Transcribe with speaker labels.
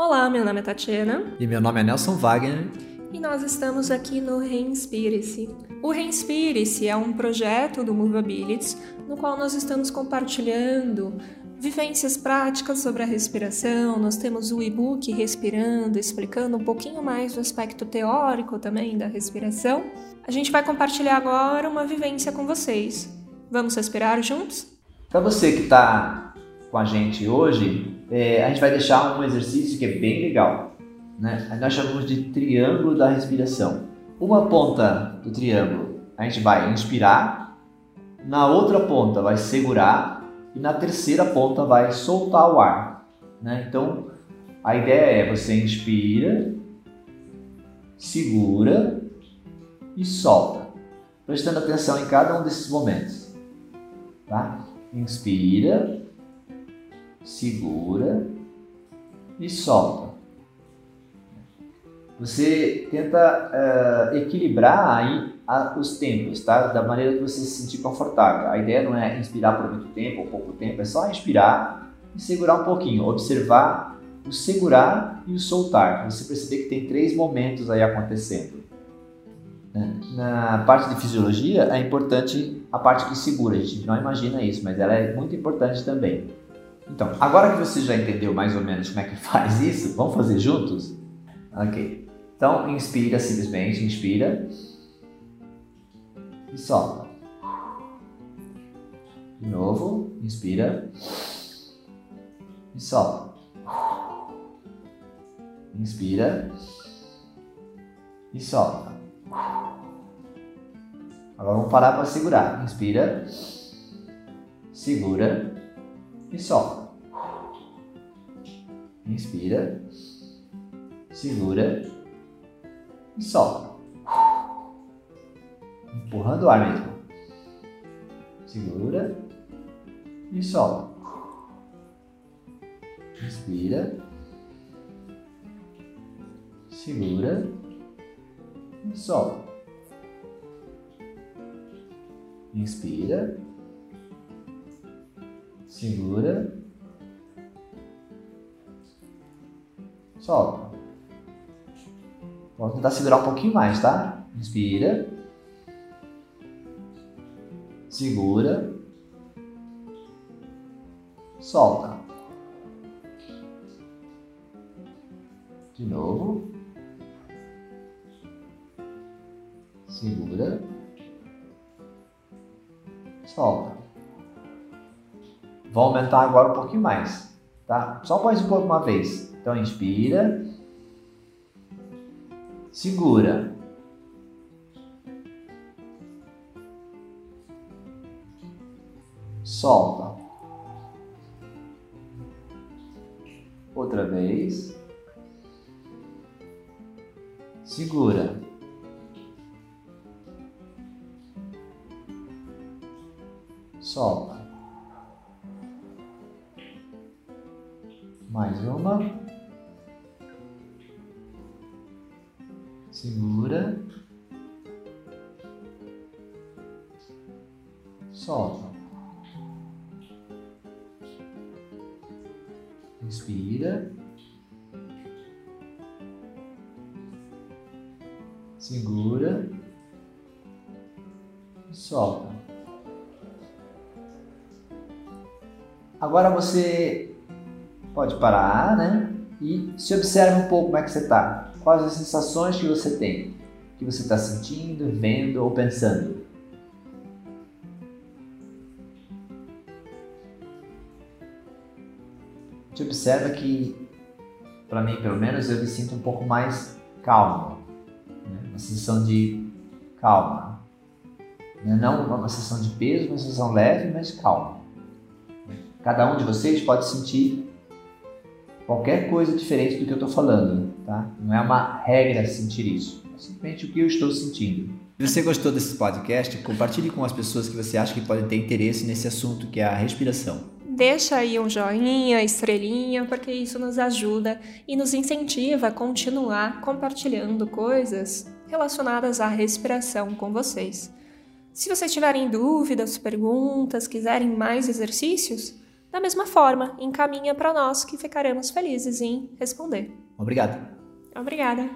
Speaker 1: Olá, meu nome é Tatiana.
Speaker 2: E meu nome é Nelson Wagner.
Speaker 1: E nós estamos aqui no Reinspire-se. O Reinspire-se é um projeto do Movabilities no qual nós estamos compartilhando vivências práticas sobre a respiração. Nós temos o e-book Respirando, explicando um pouquinho mais do aspecto teórico também da respiração. A gente vai compartilhar agora uma vivência com vocês. Vamos respirar juntos?
Speaker 2: Para você que está com a gente hoje, é, a gente vai deixar um exercício que é bem legal. Né? Nós chamamos de triângulo da respiração. Uma ponta do triângulo a gente vai inspirar, na outra ponta vai segurar e na terceira ponta vai soltar o ar. Né? Então a ideia é você inspira, segura e solta, prestando atenção em cada um desses momentos. Tá? Inspira, segura e solta. Você tenta uh, equilibrar aí a, os tempos, tá? Da maneira que você se sentir confortável. A ideia não é inspirar por muito tempo ou pouco tempo, é só inspirar e segurar um pouquinho, observar o segurar e o soltar. Você perceber que tem três momentos aí acontecendo. Né? Na parte de fisiologia é importante a parte que segura, a gente não imagina isso, mas ela é muito importante também. Então, agora que você já entendeu mais ou menos como é que faz isso, vamos fazer juntos? Ok. Então, inspira simplesmente, inspira e solta. De novo, inspira e solta. Inspira e solta. Agora vamos parar para segurar. Inspira, segura e solta. Inspira, segura e solta. Empurrando o ar mesmo. Segura e solta. Inspira, segura e solta. Inspira segura, solta. Vamos tentar segurar um pouquinho mais, tá? Inspira, segura, solta. De novo. Segura. Solta. Vou aumentar agora um pouquinho mais, tá? Só mais um pouco uma vez. Então inspira, segura. Solta. Outra vez. Segura. Solta. Mais uma. Segura. Solta. Inspira. Segura. Solta. Agora você pode parar, né? E se observe um pouco como é que você está. Quais as sensações que você tem, que você está sentindo, vendo ou pensando. Te observa que, para mim pelo menos, eu me sinto um pouco mais calmo, né? uma sensação de calma. É não uma sensação de peso, uma sensação leve, mas calma. Cada um de vocês pode sentir qualquer coisa diferente do que eu estou falando, tá? Não é uma regra sentir isso, é simplesmente o que eu estou sentindo. Se você gostou desse podcast, compartilhe com as pessoas que você acha que podem ter interesse nesse assunto, que é a respiração.
Speaker 1: Deixa aí um joinha, estrelinha, porque isso nos ajuda e nos incentiva a continuar compartilhando coisas relacionadas à respiração com vocês. Se vocês tiverem dúvidas, perguntas, quiserem mais exercícios, da mesma forma, encaminha para nós que ficaremos felizes em responder.
Speaker 2: Obrigado.
Speaker 1: Obrigada.